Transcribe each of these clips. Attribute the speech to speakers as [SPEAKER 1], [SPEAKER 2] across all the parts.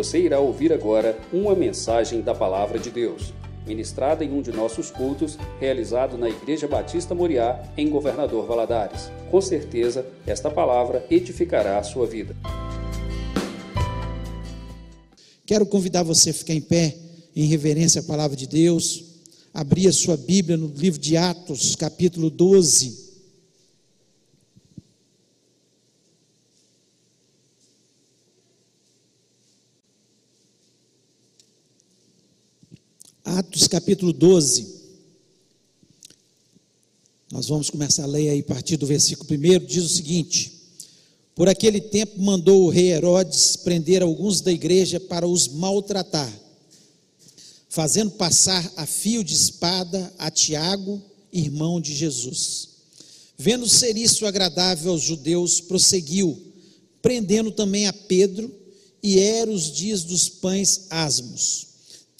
[SPEAKER 1] Você irá ouvir agora uma mensagem da Palavra de Deus, ministrada em um de nossos cultos, realizado na Igreja Batista Moriá, em Governador Valadares. Com certeza, esta palavra edificará a sua vida.
[SPEAKER 2] Quero convidar você a ficar em pé, em reverência à palavra de Deus, abrir a sua Bíblia no livro de Atos, capítulo 12. Atos capítulo 12. Nós vamos começar a ler aí a partir do versículo 1, diz o seguinte: Por aquele tempo mandou o rei Herodes prender alguns da igreja para os maltratar, fazendo passar a fio de espada a Tiago, irmão de Jesus. Vendo ser isso agradável aos judeus, prosseguiu, prendendo também a Pedro, e eram os dias dos pães asmos.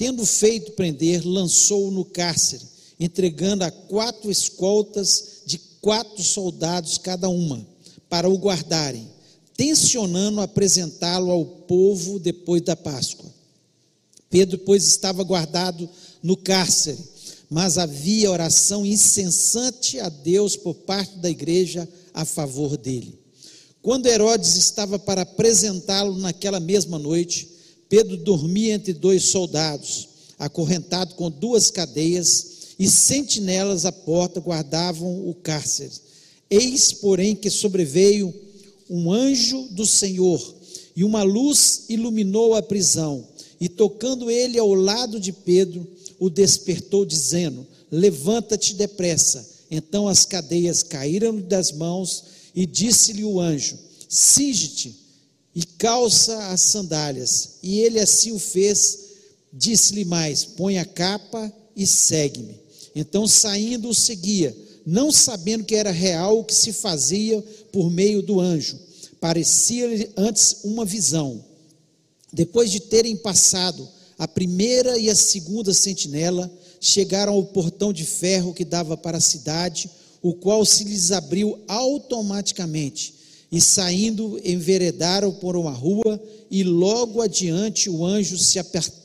[SPEAKER 2] Tendo feito prender, lançou-o no cárcere, entregando a quatro escoltas de quatro soldados cada uma, para o guardarem, tensionando apresentá-lo ao povo depois da Páscoa. Pedro, pois, estava guardado no cárcere, mas havia oração incessante a Deus por parte da igreja a favor dele. Quando Herodes estava para apresentá-lo naquela mesma noite, Pedro dormia entre dois soldados, acorrentado com duas cadeias, e sentinelas à porta guardavam o cárcere. Eis, porém, que sobreveio um anjo do Senhor, e uma luz iluminou a prisão, e tocando ele ao lado de Pedro, o despertou, dizendo: Levanta-te depressa. Então as cadeias caíram das mãos, e disse-lhe o anjo: Singe-te e calça as sandálias. E ele assim o fez, disse-lhe mais: põe a capa e segue-me. Então, saindo, o seguia, não sabendo que era real o que se fazia por meio do anjo. Parecia-lhe antes uma visão. Depois de terem passado a primeira e a segunda sentinela, chegaram ao portão de ferro que dava para a cidade, o qual se lhes abriu automaticamente e saindo enveredaram por uma rua, e logo adiante o anjo se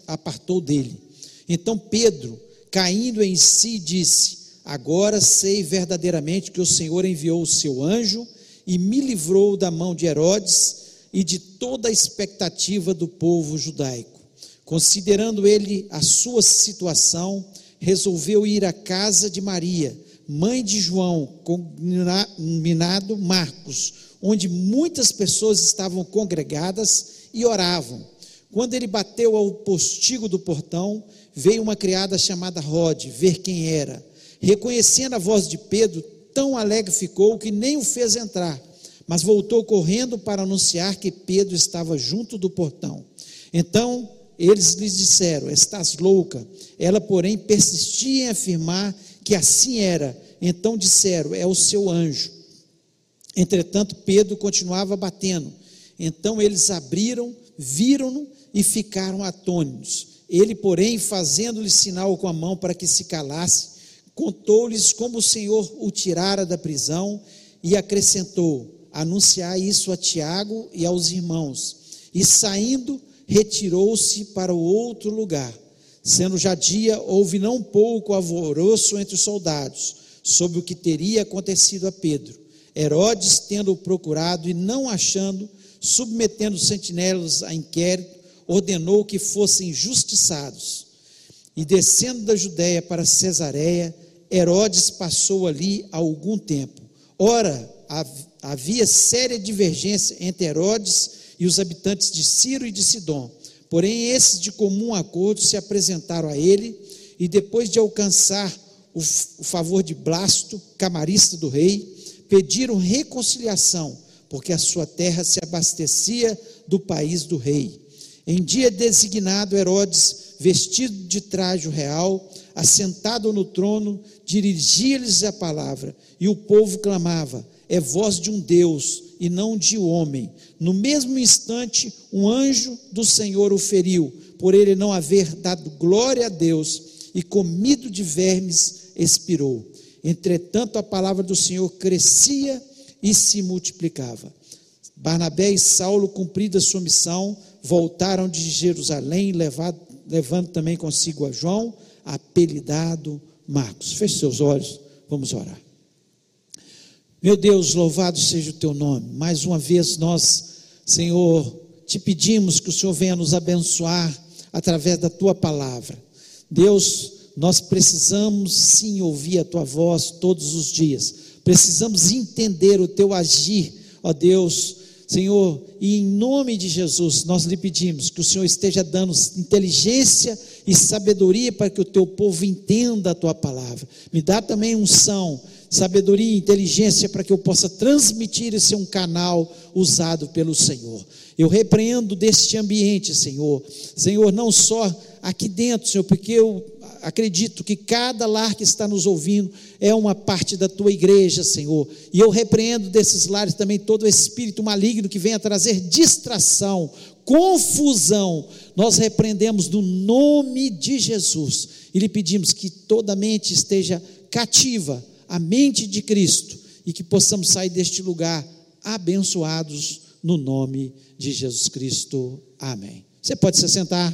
[SPEAKER 2] apartou dele. Então Pedro, caindo em si, disse: Agora sei verdadeiramente que o Senhor enviou o seu anjo e me livrou da mão de Herodes e de toda a expectativa do povo judaico. Considerando ele a sua situação, resolveu ir à casa de Maria, mãe de João, combinado Marcos, onde muitas pessoas estavam congregadas e oravam. Quando ele bateu ao postigo do portão, veio uma criada chamada Rod ver quem era. Reconhecendo a voz de Pedro, tão alegre ficou que nem o fez entrar, mas voltou correndo para anunciar que Pedro estava junto do portão. Então eles lhes disseram: Estás louca. Ela, porém, persistia em afirmar que assim era. Então disseram: É o seu anjo. Entretanto, Pedro continuava batendo. Então eles abriram, viram-no e ficaram atônitos. Ele, porém, fazendo-lhe sinal com a mão para que se calasse, contou-lhes como o Senhor o tirara da prisão e acrescentou: anunciar isso a Tiago e aos irmãos. E saindo, retirou-se para o outro lugar. Sendo já dia, houve não pouco alvoroço entre os soldados sobre o que teria acontecido a Pedro. Herodes, tendo-o procurado e não achando, submetendo os sentinelas a inquérito, ordenou que fossem justiçados. E descendo da Judéia para Cesareia, Herodes passou ali algum tempo. Ora, havia séria divergência entre Herodes e os habitantes de Ciro e de Sidom. Porém, esses de comum acordo se apresentaram a ele, e depois de alcançar o, favor de Blasto, camarista do rei, pediram reconciliação, porque a sua terra se abastecia do país do rei. Em dia designado, Herodes, vestido de traje real, assentado no trono, dirigia-lhes a palavra, e o povo clamava: É voz de um Deus e não de homem. No mesmo instante, um anjo do Senhor o feriu, por ele não haver dado glória a Deus, e comido de vermes, expirou. Entretanto, a palavra do Senhor crescia e se multiplicava. Barnabé e Saulo, cumprida sua missão, voltaram de Jerusalém, levado, levando também consigo a João, apelidado Marcos. Feche seus olhos, vamos orar. Meu Deus, louvado seja o teu nome. Mais uma vez nós, Senhor, te pedimos que o Senhor venha nos abençoar através da tua palavra. Deus, nós precisamos sim ouvir a tua voz todos os dias. Precisamos entender o teu agir, ó Deus, Senhor, e em nome de Jesus, nós lhe pedimos que o Senhor esteja dando inteligência e sabedoria para que o teu povo entenda a tua palavra. Me dá também unção, sabedoria e inteligência para que eu possa transmitir e ser um canal usado pelo Senhor. Eu repreendo deste ambiente, Senhor. Senhor, não só aqui dentro, Senhor, porque eu acredito que cada lar que está nos ouvindo é uma parte da tua igreja, Senhor. E eu repreendo desses lares também todo espírito maligno que venha trazer distração, confusão. Nós repreendemos no nome de Jesus e lhe pedimos que toda mente esteja cativa à mente de Cristo e que possamos sair deste lugar abençoados no nome de Jesus Cristo. Amém. Você pode se sentar.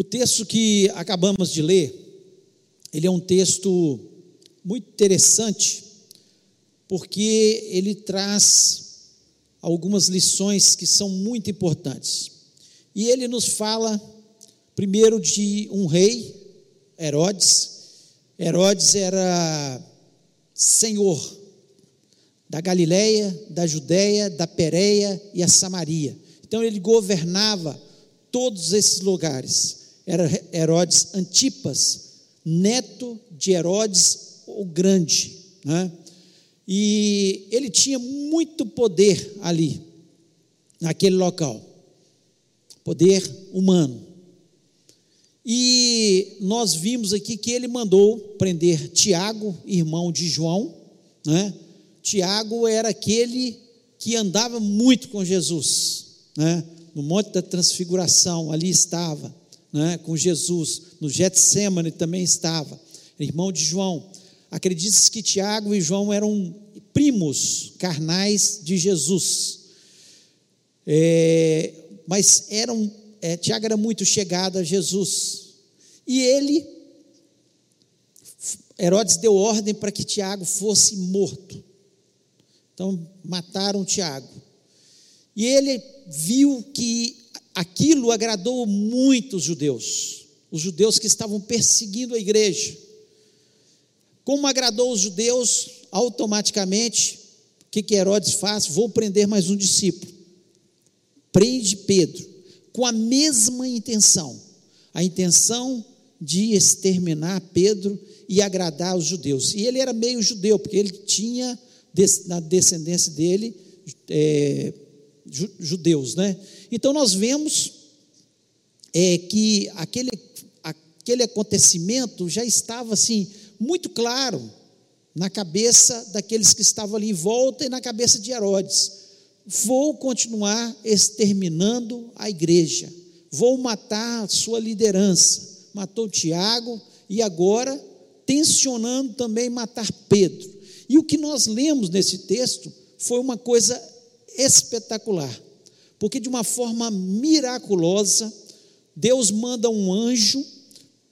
[SPEAKER 2] O texto que acabamos de ler, ele é um texto muito interessante, porque ele traz algumas lições que são muito importantes. E ele nos fala, primeiro, de um rei, Herodes. Herodes era senhor da Galileia, da Judéia, da Pérea e a Samaria. Então ele governava todos esses lugares era Herodes Antipas, neto de Herodes o Grande. Né? E ele tinha muito poder ali, naquele local poder humano. E nós vimos aqui que ele mandou prender Tiago, irmão de João. Né? Tiago era aquele que andava muito com Jesus, né? no Monte da Transfiguração, ali estava né, com Jesus, no Getsemane também estava, irmão de João. Acredita-se que Tiago e João eram primos carnais de Jesus, é, mas eram, é, Tiago era muito chegado a Jesus, e ele, Herodes deu ordem para que Tiago fosse morto, então mataram Tiago, e ele viu que aquilo agradou muito os judeus, os judeus que estavam perseguindo a igreja. Como agradou os judeus, automaticamente, o que, que Herodes faz? Vou prender mais um discípulo. Prende Pedro, com a mesma intenção, a intenção de exterminar Pedro e agradar os judeus. E ele era meio judeu, porque ele tinha na descendência dele é, judeus, né? Então nós vemos é, que aquele, aquele acontecimento já estava assim muito claro na cabeça daqueles que estavam ali em volta e na cabeça de Herodes. Vou continuar exterminando a igreja, vou matar a sua liderança. Matou Tiago e agora tensionando também matar Pedro. E o que nós lemos nesse texto foi uma coisa espetacular porque de uma forma miraculosa, Deus manda um anjo,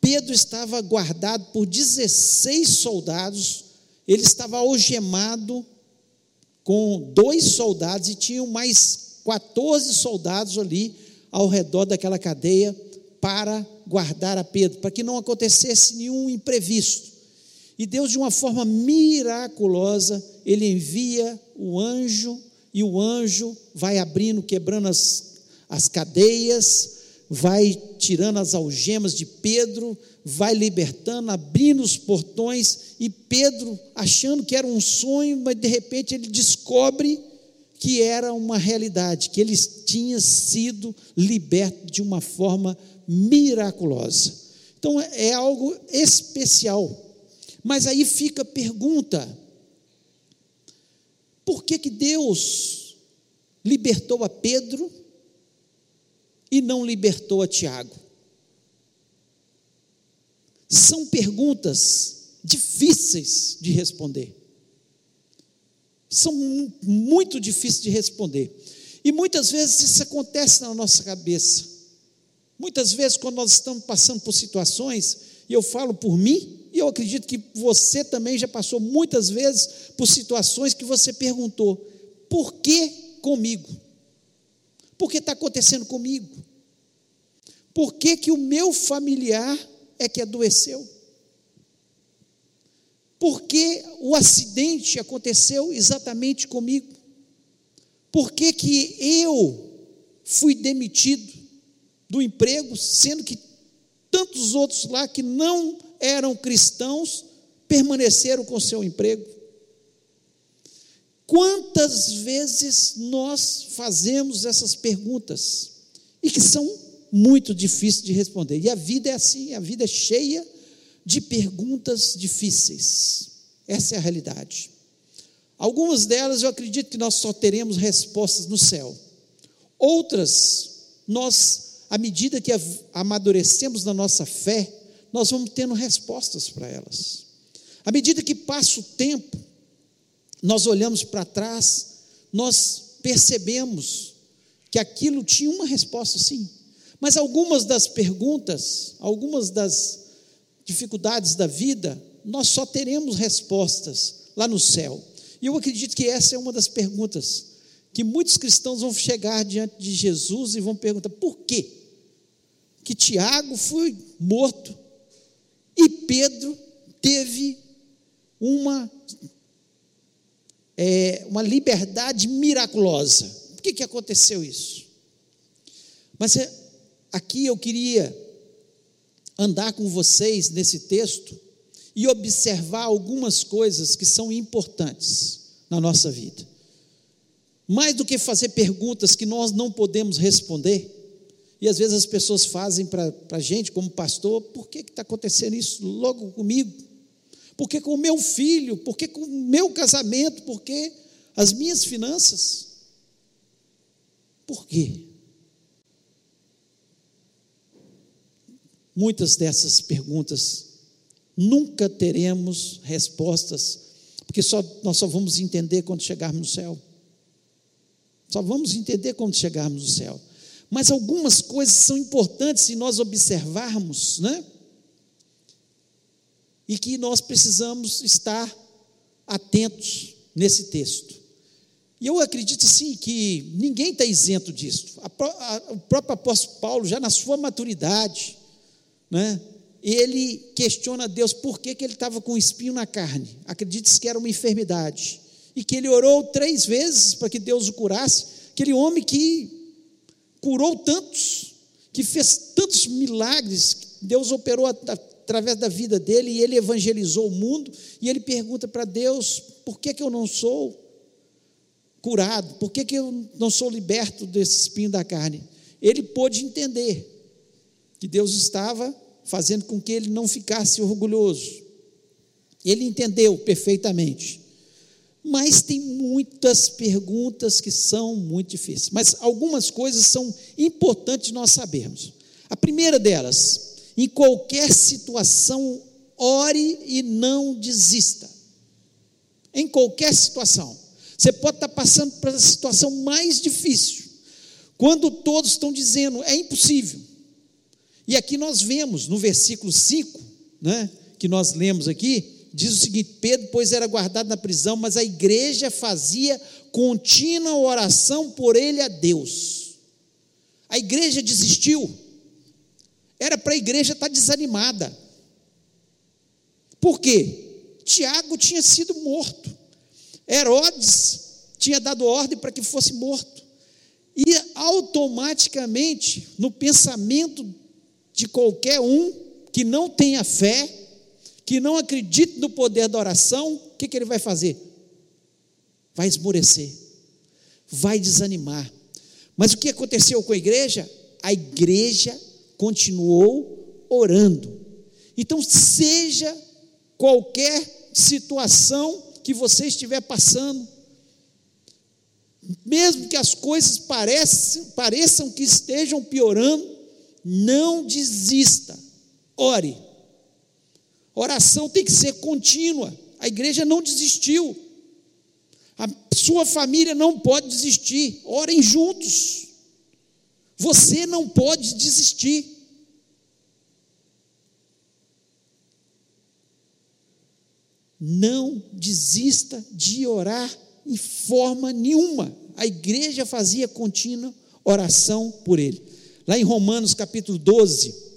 [SPEAKER 2] Pedro estava guardado por 16 soldados, ele estava algemado com dois soldados e tinham mais 14 soldados ali ao redor daquela cadeia para guardar a Pedro, para que não acontecesse nenhum imprevisto. E Deus, de uma forma miraculosa, ele envia o anjo e o anjo vai abrindo, quebrando as, as cadeias, vai tirando as algemas de Pedro, vai libertando, abrindo os portões, e Pedro, achando que era um sonho, mas de repente ele descobre que era uma realidade, que ele tinha sido liberto de uma forma miraculosa. Então é algo especial. Mas aí fica a pergunta: por que, que Deus libertou a Pedro e não libertou a Tiago? São perguntas difíceis de responder. São muito difíceis de responder. E muitas vezes isso acontece na nossa cabeça. Muitas vezes, quando nós estamos passando por situações, e eu falo por mim, e eu acredito que você também já passou muitas vezes por situações que você perguntou: por que comigo? Por que está acontecendo comigo? Por que, que o meu familiar é que adoeceu? Por que o acidente aconteceu exatamente comigo? Por que, que eu fui demitido do emprego, sendo que tantos outros lá que não eram cristãos permaneceram com seu emprego? Quantas vezes nós fazemos essas perguntas e que são muito difíceis de responder? E a vida é assim, a vida é cheia de perguntas difíceis. Essa é a realidade. Algumas delas eu acredito que nós só teremos respostas no céu. Outras, nós, à medida que amadurecemos na nossa fé, nós vamos tendo respostas para elas. À medida que passa o tempo, nós olhamos para trás, nós percebemos que aquilo tinha uma resposta sim. Mas algumas das perguntas, algumas das dificuldades da vida, nós só teremos respostas lá no céu. E eu acredito que essa é uma das perguntas que muitos cristãos vão chegar diante de Jesus e vão perguntar: por quê? Que Tiago foi morto e Pedro teve uma, é, uma liberdade miraculosa. Por que, que aconteceu isso? Mas é, aqui eu queria andar com vocês nesse texto e observar algumas coisas que são importantes na nossa vida. Mais do que fazer perguntas que nós não podemos responder, e às vezes as pessoas fazem para a gente, como pastor, por que está acontecendo isso logo comigo? Por que com o meu filho? Por que com o meu casamento? Por que as minhas finanças? Por quê? Muitas dessas perguntas nunca teremos respostas, porque só, nós só vamos entender quando chegarmos no céu. Só vamos entender quando chegarmos no céu. Mas algumas coisas são importantes se nós observarmos, né? E que nós precisamos estar atentos nesse texto. E eu acredito sim que ninguém está isento disso. O próprio apóstolo Paulo, já na sua maturidade, né? ele questiona Deus por que, que ele estava com um espinho na carne. Acredite-se que era uma enfermidade. E que ele orou três vezes para que Deus o curasse. Aquele homem que curou tantos, que fez tantos milagres, Deus operou através da vida dele e ele evangelizou o mundo. E ele pergunta para Deus: por que, que eu não sou curado? Por que, que eu não sou liberto desse espinho da carne? Ele pôde entender que Deus estava fazendo com que ele não ficasse orgulhoso. Ele entendeu perfeitamente. Mas tem muitas perguntas que são muito difíceis. Mas algumas coisas são importantes nós sabermos. A primeira delas, em qualquer situação, ore e não desista. Em qualquer situação. Você pode estar passando por a situação mais difícil. Quando todos estão dizendo, é impossível. E aqui nós vemos no versículo 5, né, que nós lemos aqui, diz o seguinte: Pedro, pois era guardado na prisão, mas a igreja fazia contínua oração por ele a Deus. A igreja desistiu. Era para a igreja estar desanimada. Por quê? Tiago tinha sido morto. Herodes tinha dado ordem para que fosse morto. E automaticamente, no pensamento de qualquer um que não tenha fé, que não acredite no poder da oração, o que, que ele vai fazer? Vai esmorecer, vai desanimar. Mas o que aconteceu com a igreja? A igreja continuou orando. Então, seja qualquer situação que você estiver passando, mesmo que as coisas pareçam, pareçam que estejam piorando, não desista. Ore. Oração tem que ser contínua. A igreja não desistiu. A sua família não pode desistir. Orem juntos. Você não pode desistir. Não desista de orar em forma nenhuma. A igreja fazia contínua oração por ele. Lá em Romanos capítulo 12,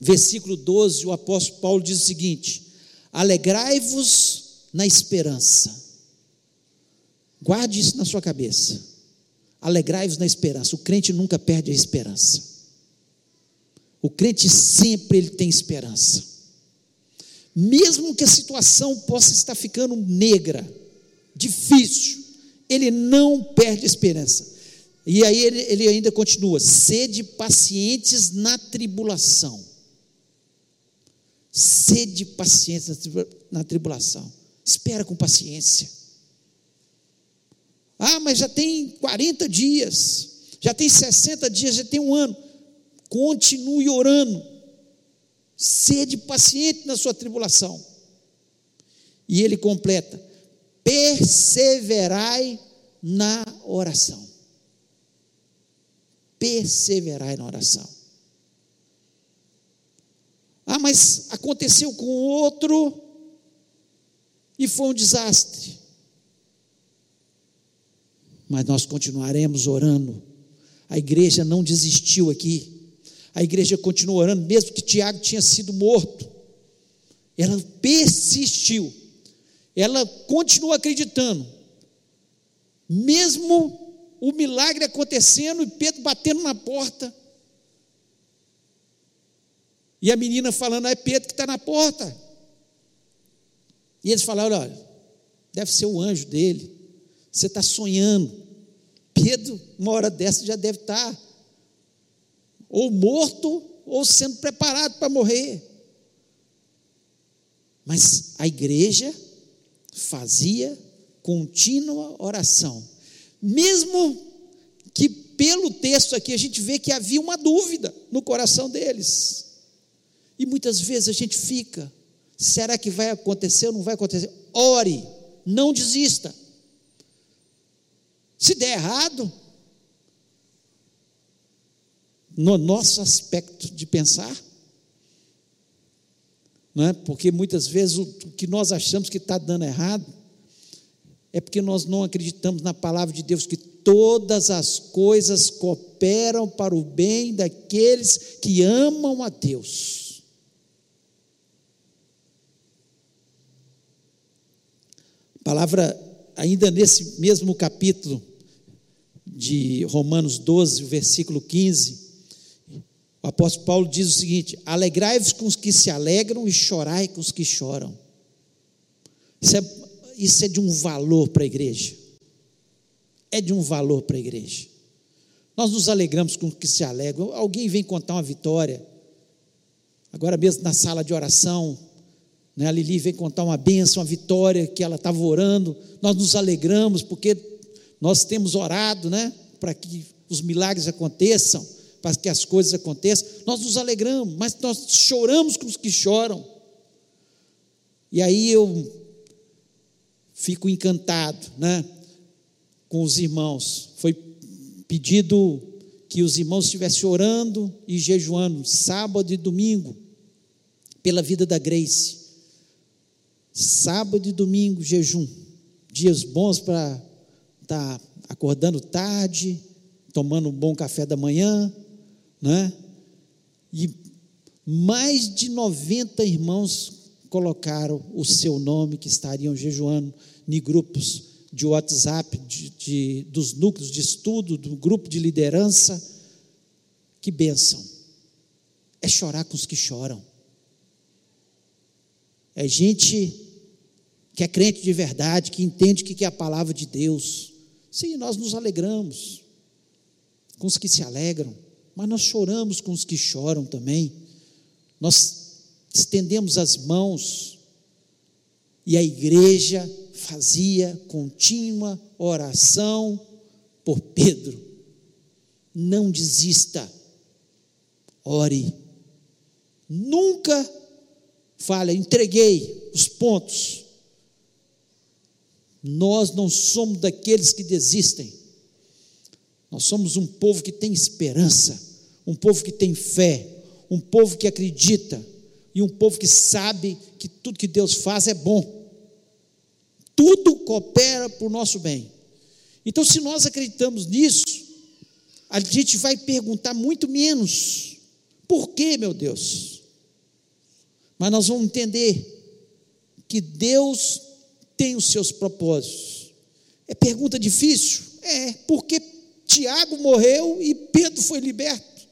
[SPEAKER 2] versículo 12, o apóstolo Paulo diz o seguinte: Alegrai-vos na esperança. Guarde isso na sua cabeça. Alegrai-vos na esperança. O crente nunca perde a esperança. O crente sempre ele tem esperança. Mesmo que a situação possa estar ficando negra, difícil, ele não perde a esperança. E aí ele, ele ainda continua: sede pacientes na tribulação. Sede pacientes na tribulação. Espera com paciência. Ah, mas já tem 40 dias, já tem 60 dias, já tem um ano. Continue orando. Sede paciente na sua tribulação. E ele completa: perseverai na oração. Perseverai na oração. Ah, mas aconteceu com outro e foi um desastre. Mas nós continuaremos orando. A igreja não desistiu aqui. A igreja continuou orando, mesmo que Tiago tinha sido morto. Ela persistiu. Ela continuou acreditando. Mesmo o milagre acontecendo e Pedro batendo na porta. E a menina falando, ah, é Pedro que está na porta. E eles falaram: olha, deve ser o anjo dele. Você está sonhando. Pedro, uma hora dessa, já deve estar tá ou morto ou sendo preparado para morrer. Mas a igreja fazia contínua oração, mesmo que pelo texto aqui a gente vê que havia uma dúvida no coração deles. E muitas vezes a gente fica: será que vai acontecer ou não vai acontecer? Ore, não desista. Se der errado, no nosso aspecto de pensar, não é? porque muitas vezes o que nós achamos que está dando errado é porque nós não acreditamos na palavra de Deus que todas as coisas cooperam para o bem daqueles que amam a Deus. A palavra, ainda nesse mesmo capítulo de Romanos 12, versículo 15, o apóstolo Paulo diz o seguinte: alegrai-vos com os que se alegram e chorai com os que choram. Isso é, isso é de um valor para a igreja. É de um valor para a igreja. Nós nos alegramos com os que se alegram. Alguém vem contar uma vitória. Agora mesmo na sala de oração, né, a Lili vem contar uma bênção, uma vitória que ela estava orando. Nós nos alegramos porque nós temos orado, né, para que os milagres aconteçam para que as coisas aconteçam, nós nos alegramos, mas nós choramos com os que choram. E aí eu fico encantado, né, com os irmãos. Foi pedido que os irmãos estivessem orando e jejuando sábado e domingo pela vida da Grace. Sábado e domingo jejum, dias bons para estar tá acordando tarde, tomando um bom café da manhã, né? E mais de 90 irmãos colocaram o seu nome que estariam jejuando em grupos de WhatsApp, de, de, dos núcleos de estudo, do grupo de liderança. Que bênção! É chorar com os que choram. É gente que é crente de verdade, que entende o que é a palavra de Deus. Sim, nós nos alegramos com os que se alegram mas nós choramos com os que choram também. Nós estendemos as mãos e a igreja fazia contínua oração por Pedro. Não desista, ore. Nunca fala: entreguei os pontos. Nós não somos daqueles que desistem. Nós somos um povo que tem esperança, um povo que tem fé, um povo que acredita e um povo que sabe que tudo que Deus faz é bom. Tudo coopera para o nosso bem. Então, se nós acreditamos nisso, a gente vai perguntar muito menos. Por quê, meu Deus? Mas nós vamos entender que Deus tem os seus propósitos. É pergunta difícil? É, porque Tiago morreu e Pedro foi liberto.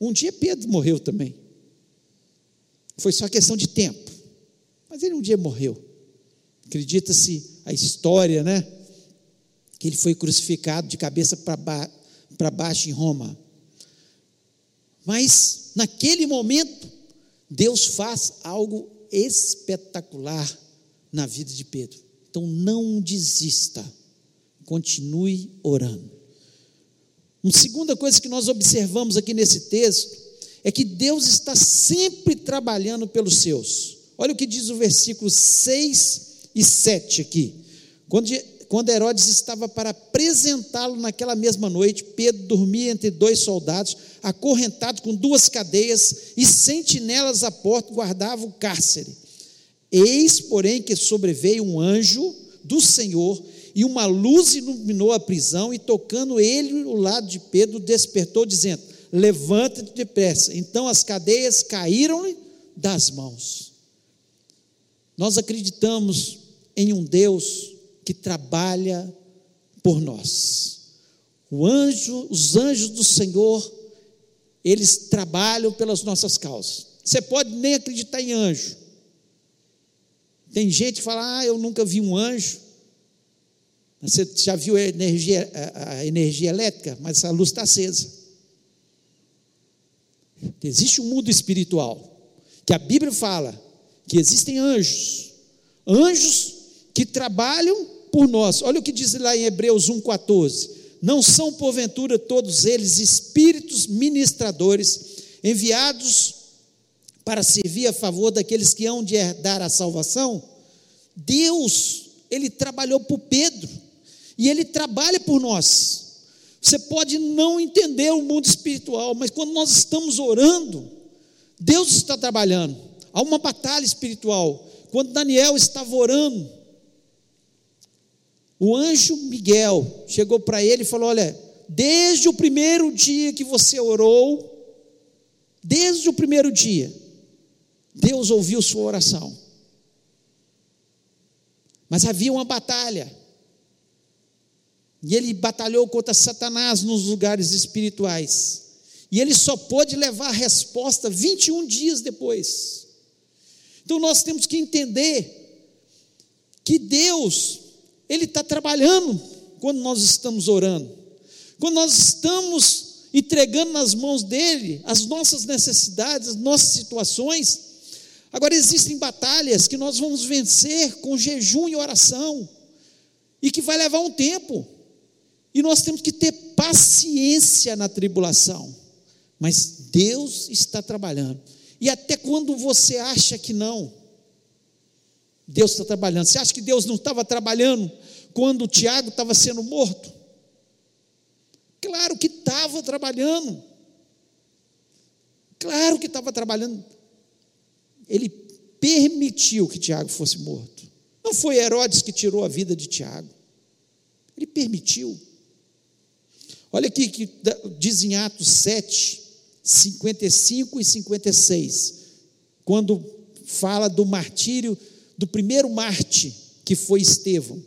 [SPEAKER 2] Um dia Pedro morreu também. Foi só questão de tempo. Mas ele um dia morreu. Acredita-se a história, né? Que ele foi crucificado de cabeça para ba baixo em Roma. Mas naquele momento, Deus faz algo espetacular na vida de Pedro. Então não desista, continue orando. Uma segunda coisa que nós observamos aqui nesse texto é que Deus está sempre trabalhando pelos seus. Olha o que diz o versículo 6 e 7 aqui. Quando, quando Herodes estava para apresentá-lo naquela mesma noite, Pedro dormia entre dois soldados, acorrentado com duas cadeias, e sentinelas à porta guardavam o cárcere. Eis, porém, que sobreveio um anjo do Senhor, e uma luz iluminou a prisão, e tocando ele o lado de Pedro, despertou, dizendo: Levanta-te depressa. Então as cadeias caíram-lhe das mãos. Nós acreditamos em um Deus que trabalha por nós. O anjo, os anjos do Senhor, eles trabalham pelas nossas causas. Você pode nem acreditar em anjo, tem gente que fala, ah, eu nunca vi um anjo. Você já viu a energia, a energia elétrica? Mas a luz está acesa. Existe um mundo espiritual, que a Bíblia fala que existem anjos, anjos que trabalham por nós. Olha o que diz lá em Hebreus 1,14: Não são porventura todos eles espíritos ministradores, enviados para servir a favor daqueles que hão de herdar a salvação, Deus, ele trabalhou por Pedro, e ele trabalha por nós. Você pode não entender o mundo espiritual, mas quando nós estamos orando, Deus está trabalhando. Há uma batalha espiritual. Quando Daniel estava orando, o anjo Miguel chegou para ele e falou: Olha, desde o primeiro dia que você orou, desde o primeiro dia, Deus ouviu sua oração. Mas havia uma batalha. E ele batalhou contra Satanás nos lugares espirituais. E ele só pôde levar a resposta 21 dias depois. Então nós temos que entender que Deus, Ele está trabalhando quando nós estamos orando. Quando nós estamos entregando nas mãos dele as nossas necessidades, as nossas situações, Agora, existem batalhas que nós vamos vencer com jejum e oração, e que vai levar um tempo, e nós temos que ter paciência na tribulação, mas Deus está trabalhando, e até quando você acha que não, Deus está trabalhando. Você acha que Deus não estava trabalhando quando o Tiago estava sendo morto? Claro que estava trabalhando. Claro que estava trabalhando ele permitiu que Tiago fosse morto. Não foi Herodes que tirou a vida de Tiago. Ele permitiu. Olha aqui que diz em Atos 7, 55 e 56, quando fala do martírio do primeiro Marte, que foi Estevão.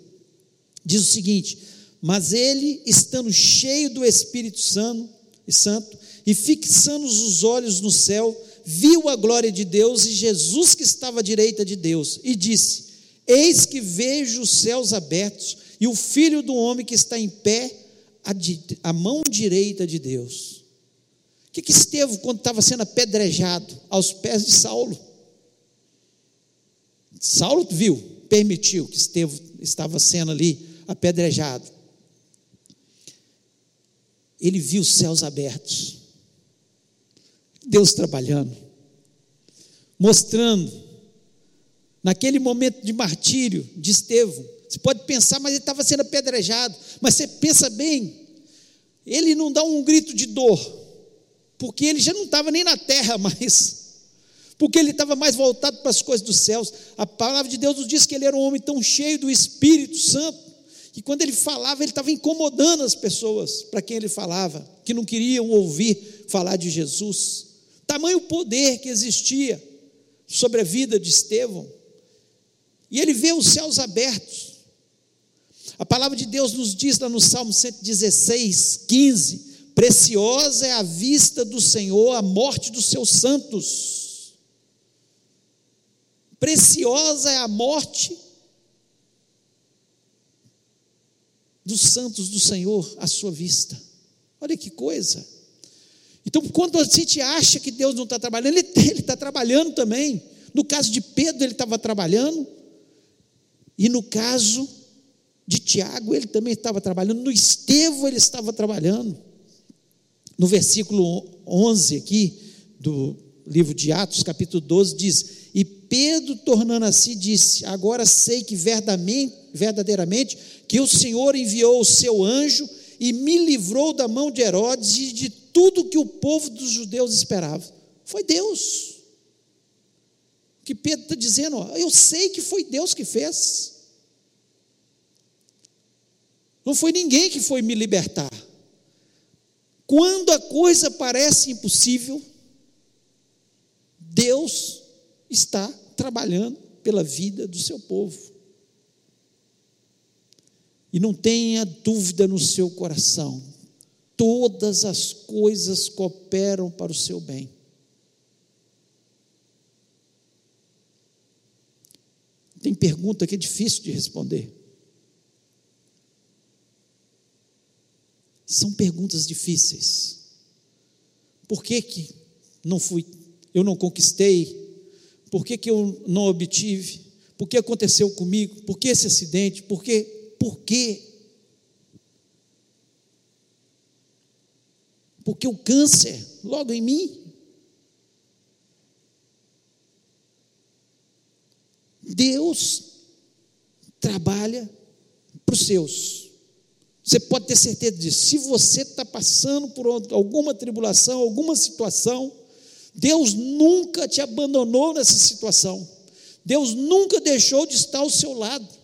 [SPEAKER 2] Diz o seguinte: Mas ele, estando cheio do Espírito Santo, Santo e fixando os olhos no céu, viu a glória de Deus e Jesus que estava à direita de Deus, e disse: Eis que vejo os céus abertos e o filho do homem que está em pé à, mão direita de Deus. O que, que Estevão, quando estava sendo apedrejado aos pés de Saulo? Saulo viu, permitiu que Estevão estava sendo ali apedrejado. Ele viu os céus abertos. Deus trabalhando. mostrando, naquele momento de martírio de Estevão, você pode pensar, mas ele estava sendo apedrejado, mas você pensa bem, ele não dá um grito de dor, porque ele já não estava nem na terra mais, porque ele estava mais voltado para as coisas dos céus. A palavra de Deus nos diz que ele era um homem tão cheio do Espírito Santo, que quando ele falava, ele estava incomodando as pessoas para quem ele falava, que não queriam ouvir falar de Jesus. Tamanho poder que existia sobre a vida de Estevão. E ele vê os céus abertos. A palavra de Deus nos diz lá no Salmo 116, 15: Preciosa é a vista do Senhor a morte dos seus santos. Preciosa é a morte dos santos do Senhor à sua vista. Olha que coisa. Então, quando a gente acha que Deus não está trabalhando, Ele está trabalhando também. No caso de Pedro, ele estava trabalhando. E no caso de Tiago, ele também estava trabalhando. No Estevão, ele estava trabalhando. No versículo 11 aqui, do livro de Atos, capítulo 12, diz: E Pedro, tornando a si, disse: Agora sei que verdadeiramente que o Senhor enviou o seu anjo e me livrou da mão de Herodes e de tudo que o povo dos judeus esperava. Foi Deus. O que Pedro está dizendo, ó, eu sei que foi Deus que fez. Não foi ninguém que foi me libertar. Quando a coisa parece impossível, Deus está trabalhando pela vida do seu povo. E não tenha dúvida no seu coração, todas as coisas cooperam para o seu bem. Tem pergunta que é difícil de responder. São perguntas difíceis. Por que, que não fui, eu não conquistei? Por que, que eu não obtive? Por que aconteceu comigo? Por que esse acidente? Por que por quê? Porque o câncer, logo em mim, Deus trabalha para os seus. Você pode ter certeza disso. Se você está passando por alguma tribulação, alguma situação, Deus nunca te abandonou nessa situação. Deus nunca deixou de estar ao seu lado.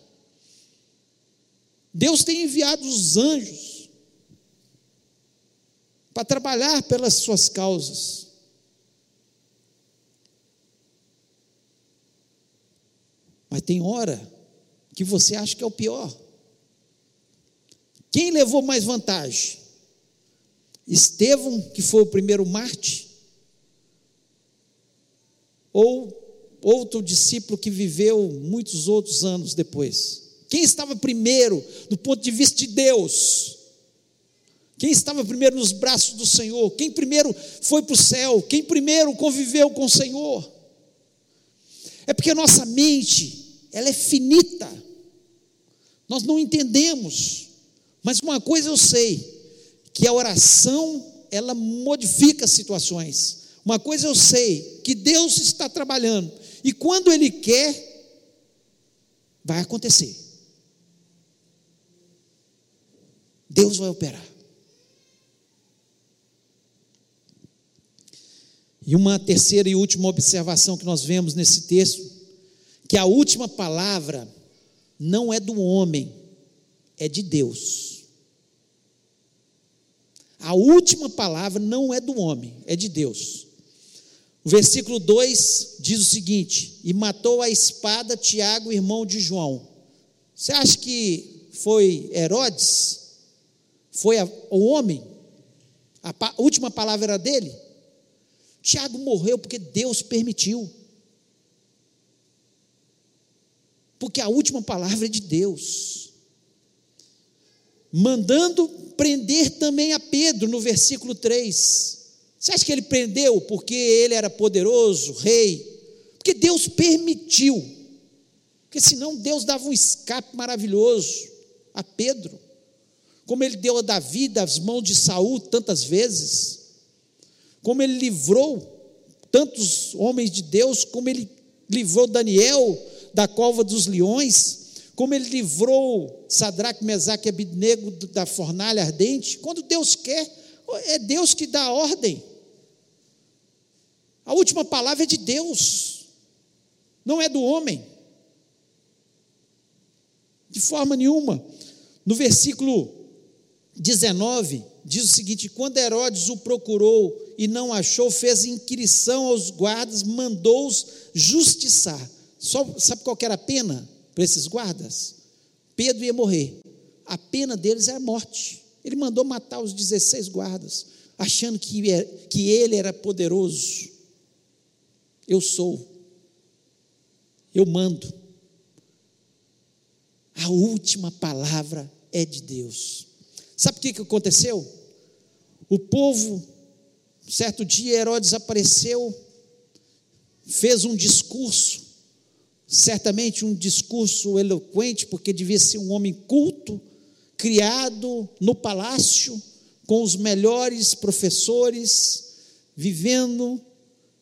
[SPEAKER 2] Deus tem enviado os anjos para trabalhar pelas suas causas. Mas tem hora que você acha que é o pior. Quem levou mais vantagem? Estevão, que foi o primeiro Marte? Ou outro discípulo que viveu muitos outros anos depois? Quem estava primeiro do ponto de vista de Deus? Quem estava primeiro nos braços do Senhor? Quem primeiro foi para o céu? Quem primeiro conviveu com o Senhor? É porque a nossa mente, ela é finita. Nós não entendemos. Mas uma coisa eu sei, que a oração, ela modifica situações. Uma coisa eu sei, que Deus está trabalhando. E quando Ele quer, vai acontecer. Deus vai operar. E uma terceira e última observação que nós vemos nesse texto, que a última palavra não é do homem, é de Deus. A última palavra não é do homem, é de Deus. O versículo 2 diz o seguinte: E matou a espada Tiago, irmão de João. Você acha que foi Herodes? Foi a, o homem, a, a última palavra era dele. Tiago morreu porque Deus permitiu. Porque a última palavra é de Deus. Mandando prender também a Pedro no versículo 3. Você acha que ele prendeu porque ele era poderoso, rei? Porque Deus permitiu. Porque senão Deus dava um escape maravilhoso a Pedro como ele deu a Davi das mãos de Saul tantas vezes, como ele livrou tantos homens de Deus, como ele livrou Daniel da cova dos leões, como ele livrou Sadraque, Mesaque e Abidnego da fornalha ardente. Quando Deus quer, é Deus que dá a ordem. A última palavra é de Deus, não é do homem. De forma nenhuma. No versículo 19, diz o seguinte: quando Herodes o procurou e não achou, fez inquirição aos guardas, mandou-os justiçar. Só, sabe qual era a pena para esses guardas? Pedro ia morrer. A pena deles era a morte. Ele mandou matar os 16 guardas, achando que, é, que ele era poderoso. Eu sou. Eu mando. A última palavra é de Deus. Sabe o que, que aconteceu? O povo, certo dia, Herodes apareceu, fez um discurso, certamente um discurso eloquente, porque devia ser um homem culto, criado no palácio, com os melhores professores, vivendo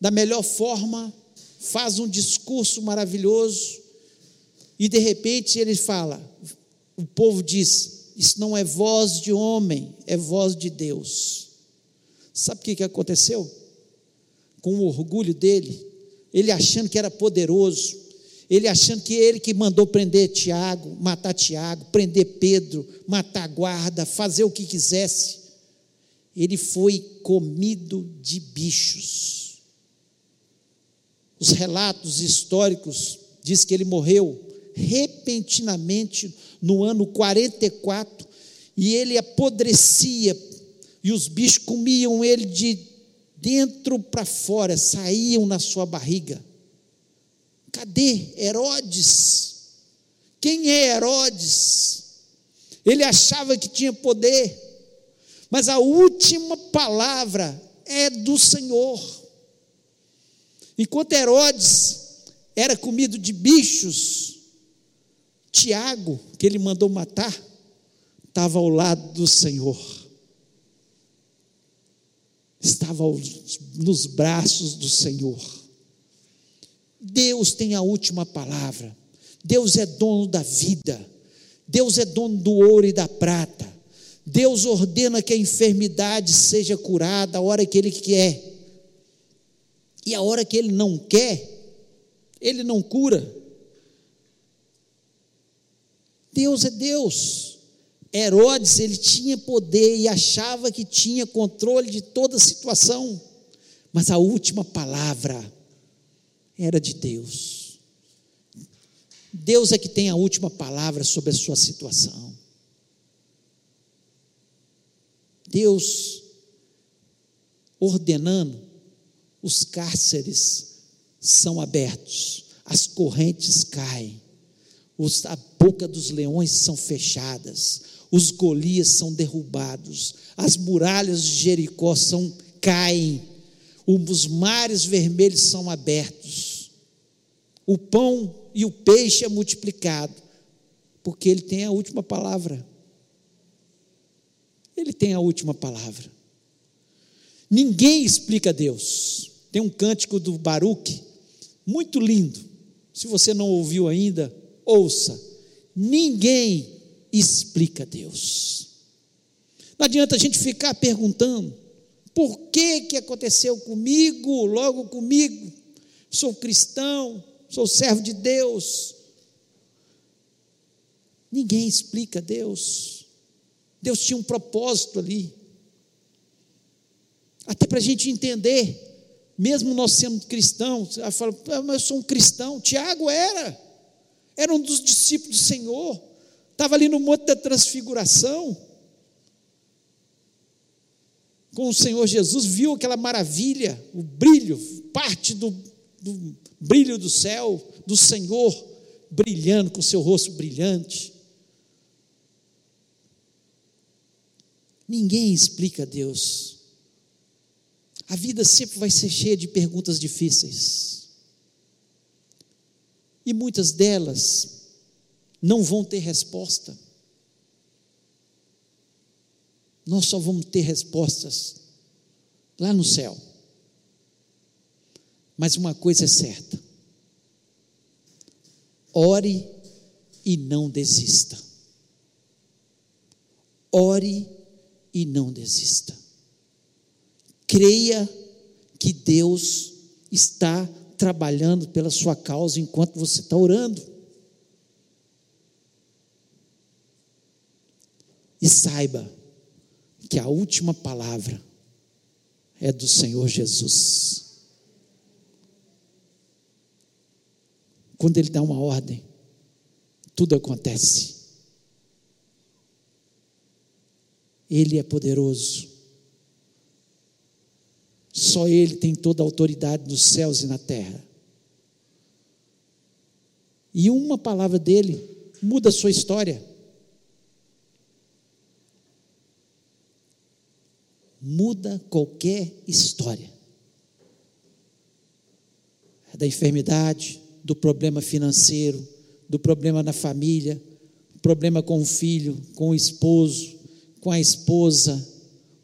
[SPEAKER 2] da melhor forma, faz um discurso maravilhoso, e de repente ele fala: o povo diz, isso não é voz de homem, é voz de Deus. Sabe o que, que aconteceu? Com o orgulho dele, ele achando que era poderoso, ele achando que ele que mandou prender Tiago, matar Tiago, prender Pedro, matar a guarda, fazer o que quisesse, ele foi comido de bichos. Os relatos históricos diz que ele morreu repentinamente no ano 44, e ele apodrecia, e os bichos comiam ele de dentro para fora, saíam na sua barriga. Cadê Herodes? Quem é Herodes? Ele achava que tinha poder, mas a última palavra é do Senhor. Enquanto Herodes era comido de bichos, Tiago, que ele mandou matar, estava ao lado do Senhor. Estava nos braços do Senhor. Deus tem a última palavra. Deus é dono da vida. Deus é dono do ouro e da prata. Deus ordena que a enfermidade seja curada a hora que Ele quer. E a hora que Ele não quer, Ele não cura. Deus é Deus. Herodes, ele tinha poder e achava que tinha controle de toda a situação, mas a última palavra era de Deus. Deus é que tem a última palavra sobre a sua situação. Deus ordenando, os cárceres são abertos, as correntes caem os, a boca dos leões são fechadas, os Golias são derrubados, as muralhas de Jericó são caem, os mares vermelhos são abertos, o pão e o peixe é multiplicado, porque ele tem a última palavra. Ele tem a última palavra. Ninguém explica Deus. Tem um cântico do Baruch, muito lindo. Se você não ouviu ainda, ouça, ninguém explica Deus. Não adianta a gente ficar perguntando, por que que aconteceu comigo, logo comigo? Sou cristão, sou servo de Deus. Ninguém explica Deus. Deus tinha um propósito ali. Até para a gente entender, mesmo nós sendo cristãos, ela fala, ah, mas eu sou um cristão. Tiago era era um dos discípulos do Senhor, estava ali no Monte da Transfiguração, com o Senhor Jesus, viu aquela maravilha, o brilho, parte do, do brilho do céu, do Senhor brilhando, com o seu rosto brilhante. Ninguém explica Deus. A vida sempre vai ser cheia de perguntas difíceis. E muitas delas não vão ter resposta. Nós só vamos ter respostas lá no céu. Mas uma coisa é certa: ore e não desista. Ore e não desista. Creia que Deus está trabalhando pela sua causa enquanto você está orando. E saiba que a última palavra é do Senhor Jesus. Quando Ele dá uma ordem, tudo acontece. Ele é poderoso. Só Ele tem toda a autoridade nos céus e na terra. E uma palavra dele muda a sua história. Muda qualquer história. É da enfermidade, do problema financeiro, do problema na família, problema com o filho, com o esposo, com a esposa,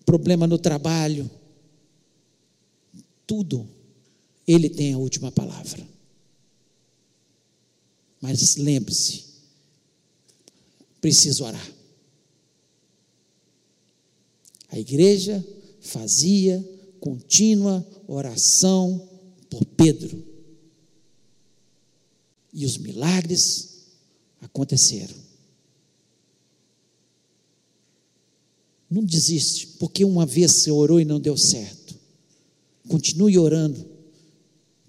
[SPEAKER 2] problema no trabalho. Tudo, Ele tem a última palavra. Mas lembre-se, preciso orar. A igreja fazia contínua oração por Pedro. E os milagres aconteceram. Não desiste, porque uma vez você orou e não deu certo. Continue orando,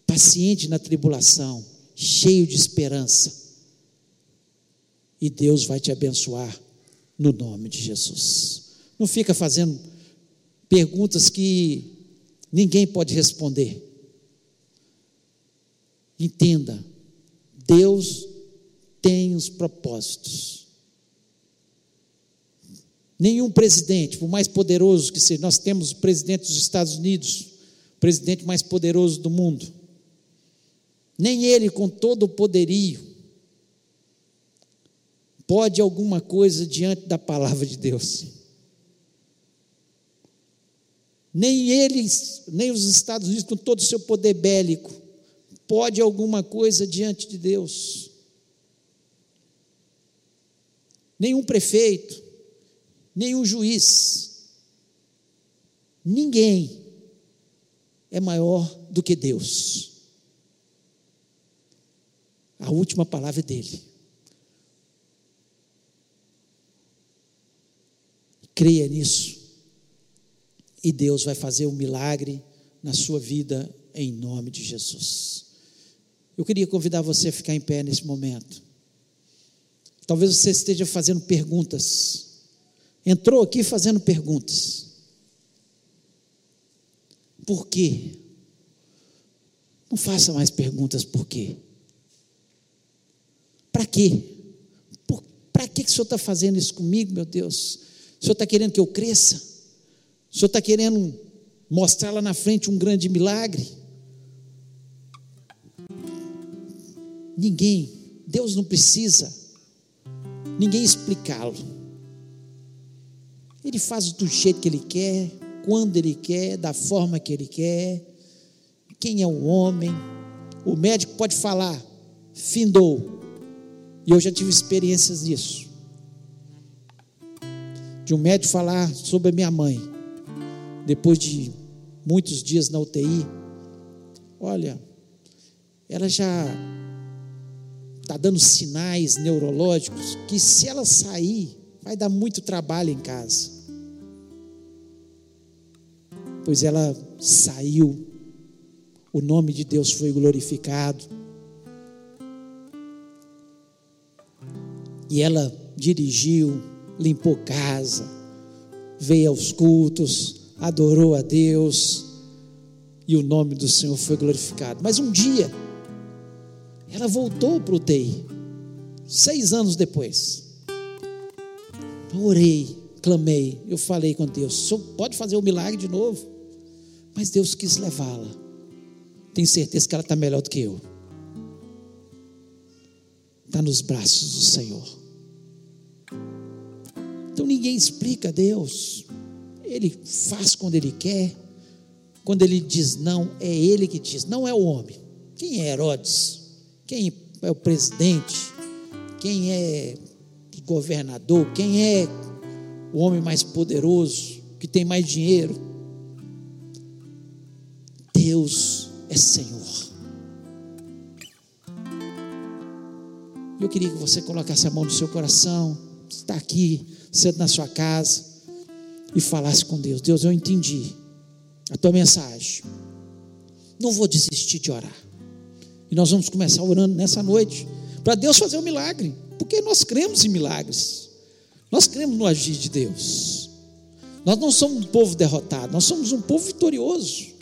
[SPEAKER 2] paciente na tribulação, cheio de esperança. E Deus vai te abençoar no nome de Jesus. Não fica fazendo perguntas que ninguém pode responder. Entenda, Deus tem os propósitos. Nenhum presidente, por mais poderoso que seja, nós temos o presidente dos Estados Unidos, presidente mais poderoso do mundo. Nem ele, com todo o poderio, pode alguma coisa diante da palavra de Deus. Nem eles, nem os Estados Unidos, com todo o seu poder bélico, pode alguma coisa diante de Deus. Nenhum prefeito, nenhum juiz, ninguém é maior do que Deus. A última palavra é dele. Creia nisso. E Deus vai fazer um milagre na sua vida em nome de Jesus. Eu queria convidar você a ficar em pé nesse momento. Talvez você esteja fazendo perguntas. Entrou aqui fazendo perguntas. Por quê? Não faça mais perguntas por quê. Para quê? Para que, que o Senhor está fazendo isso comigo, meu Deus? O Senhor está querendo que eu cresça? O Senhor está querendo mostrar lá na frente um grande milagre? Ninguém, Deus não precisa ninguém explicá-lo. Ele faz do jeito que ele quer, quando ele quer, da forma que ele quer. Quem é o homem? O médico pode falar, findou. E eu já tive experiências disso. De um médico falar sobre a minha mãe, depois de muitos dias na UTI. Olha, ela já está dando sinais neurológicos que se ela sair, vai dar muito trabalho em casa. Pois ela saiu, o nome de Deus foi glorificado. E ela dirigiu, limpou casa, veio aos cultos, adorou a Deus, e o nome do Senhor foi glorificado. Mas um dia, ela voltou para o TI, seis anos depois. Eu orei, clamei, eu falei com Deus: senhor pode fazer o milagre de novo? Mas Deus quis levá-la. Tenho certeza que ela está melhor do que eu. Está nos braços do Senhor. Então ninguém explica a Deus. Ele faz quando Ele quer, quando ele diz não, é ele que diz, não é o homem. Quem é Herodes? Quem é o presidente? Quem é governador? Quem é o homem mais poderoso, que tem mais dinheiro? Deus é Senhor. Eu queria que você colocasse a mão no seu coração, está aqui, sendo na sua casa, e falasse com Deus: Deus, eu entendi a tua mensagem. Não vou desistir de orar. E nós vamos começar orando nessa noite, para Deus fazer um milagre, porque nós cremos em milagres, nós cremos no agir de Deus. Nós não somos um povo derrotado, nós somos um povo vitorioso.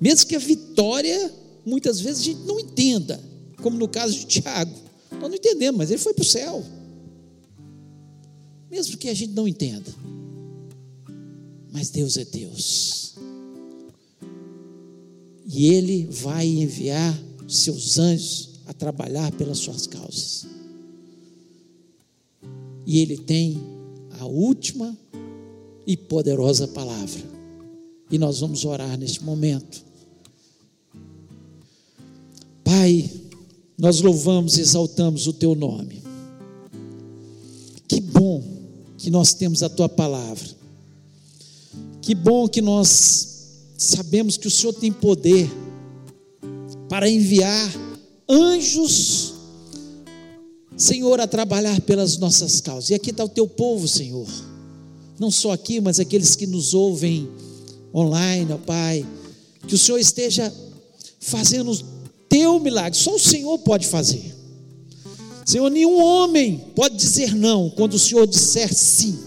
[SPEAKER 2] Mesmo que a vitória, muitas vezes, a gente não entenda, como no caso de Tiago. Nós não entendemos, mas ele foi para o céu. Mesmo que a gente não entenda. Mas Deus é Deus. E Ele vai enviar seus anjos a trabalhar pelas suas causas. E Ele tem a última e poderosa palavra. E nós vamos orar neste momento. Pai, nós louvamos e exaltamos o Teu nome. Que bom que nós temos a Tua palavra. Que bom que nós sabemos que o Senhor tem poder para enviar anjos, Senhor, a trabalhar pelas nossas causas. E aqui está o teu povo, Senhor. Não só aqui, mas aqueles que nos ouvem online, ó Pai. Que o Senhor esteja fazendo o teu milagre. Só o Senhor pode fazer. Senhor, nenhum homem pode dizer não quando o Senhor disser sim.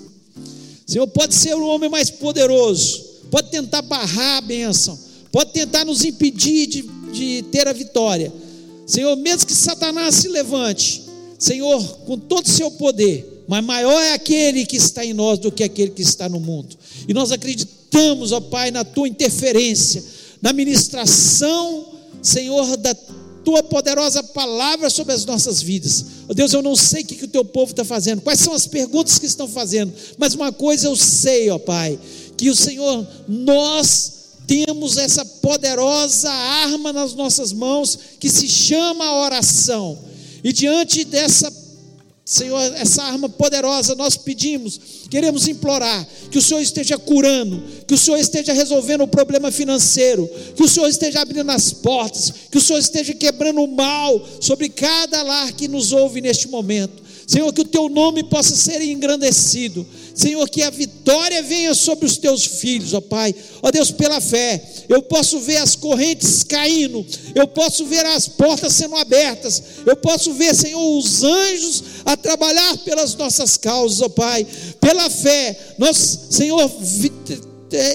[SPEAKER 2] Senhor, pode ser o homem mais poderoso, pode tentar barrar a bênção, pode tentar nos impedir de, de ter a vitória. Senhor, mesmo que Satanás se levante, Senhor, com todo o seu poder, mas maior é aquele que está em nós do que aquele que está no mundo. E nós acreditamos, ó Pai, na tua interferência, na ministração, Senhor, da tua poderosa palavra sobre as nossas vidas. Oh Deus, eu não sei o que, que o teu povo está fazendo, quais são as perguntas que estão fazendo, mas uma coisa eu sei, ó Pai, que o Senhor, nós temos essa poderosa arma nas nossas mãos que se chama oração. E diante dessa Senhor, essa arma poderosa nós pedimos, queremos implorar que o Senhor esteja curando, que o Senhor esteja resolvendo o problema financeiro, que o Senhor esteja abrindo as portas, que o Senhor esteja quebrando o mal sobre cada lar que nos ouve neste momento. Senhor, que o teu nome possa ser engrandecido. Senhor, que a vitória venha sobre os teus filhos, ó Pai. Ó Deus, pela fé, eu posso ver as correntes caindo, eu posso ver as portas sendo abertas, eu posso ver, Senhor, os anjos a trabalhar pelas nossas causas, ó Pai. Pela fé, nós, Senhor,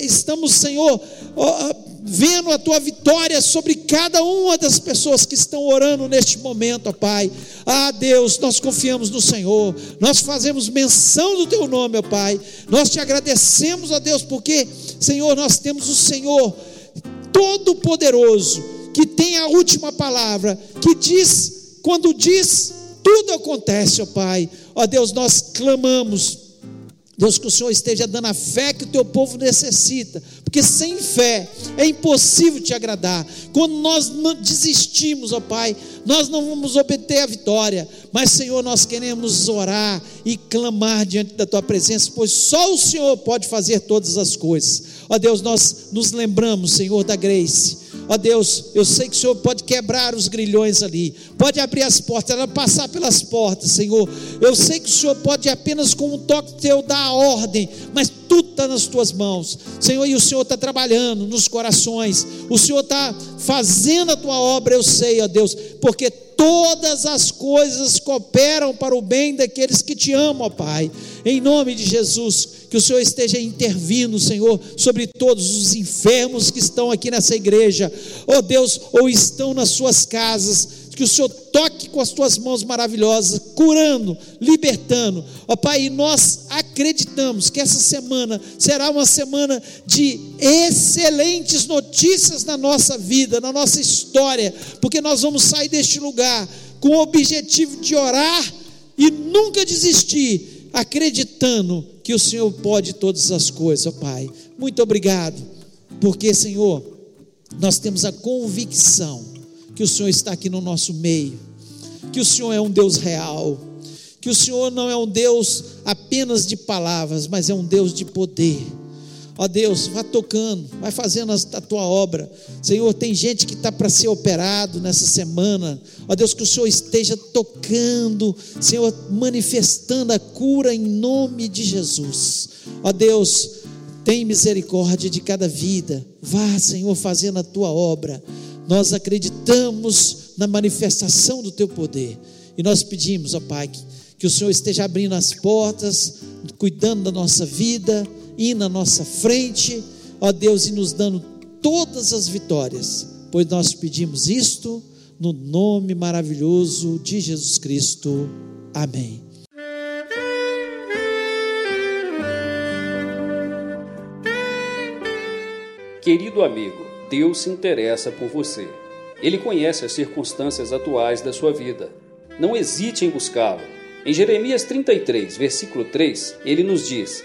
[SPEAKER 2] estamos, Senhor, ó, vendo a tua vitória sobre cada uma das pessoas que estão orando neste momento, ó Pai. Ah, Deus, nós confiamos no Senhor, nós fazemos menção do teu nome, ó Pai. Nós te agradecemos, ó Deus, porque, Senhor, nós temos o Senhor Todo-Poderoso, que tem a última palavra, que diz, quando diz, tudo acontece, ó Pai. Ó Deus, nós clamamos Deus, que o Senhor esteja dando a fé que o teu povo necessita, porque sem fé é impossível te agradar. Quando nós desistimos, ó Pai, nós não vamos obter a vitória, mas Senhor, nós queremos orar e clamar diante da tua presença, pois só o Senhor pode fazer todas as coisas. Ó Deus, nós nos lembramos, Senhor, da Grace Ó Deus, eu sei que o Senhor pode quebrar os grilhões ali, pode abrir as portas, ela passar pelas portas, Senhor. Eu sei que o Senhor pode apenas com um toque teu dar a ordem, mas tudo está nas tuas mãos, Senhor. E o Senhor está trabalhando nos corações, o Senhor está fazendo a tua obra, eu sei, ó Deus, porque todas as coisas cooperam para o bem daqueles que te amam, ó Pai. Em nome de Jesus, que o Senhor esteja intervindo, Senhor, sobre todos os enfermos que estão aqui nessa igreja, ó oh Deus, ou estão nas suas casas, que o Senhor toque com as tuas mãos maravilhosas, curando, libertando. Ó Pai, e nós acreditamos que essa semana será uma semana de excelentes notícias na nossa vida, na nossa história, porque nós vamos sair deste lugar com o objetivo de orar e nunca desistir, acreditando que o Senhor pode todas as coisas, ó Pai. Muito obrigado porque, Senhor, nós temos a convicção que o Senhor está aqui no nosso meio, que o Senhor é um Deus real, que o Senhor não é um Deus apenas de palavras, mas é um Deus de poder. Ó Deus, vá tocando, vai fazendo a tua obra. Senhor, tem gente que está para ser operado nessa semana. Ó Deus, que o Senhor esteja tocando, Senhor, manifestando a cura em nome de Jesus. Ó Deus, tem misericórdia de cada vida. Vá, Senhor, fazendo a tua obra. Nós acreditamos na manifestação do teu poder. E nós pedimos, ó Pai, que, o Senhor esteja abrindo as portas, cuidando da nossa vida ir na nossa frente, ó Deus, e nos dando todas as vitórias, pois nós pedimos isto no nome maravilhoso de Jesus Cristo. Amém.
[SPEAKER 1] Querido amigo, Deus se interessa por você. Ele conhece as circunstâncias atuais da sua vida. Não hesite em buscá-lo. Em Jeremias 33, versículo 3, ele nos diz: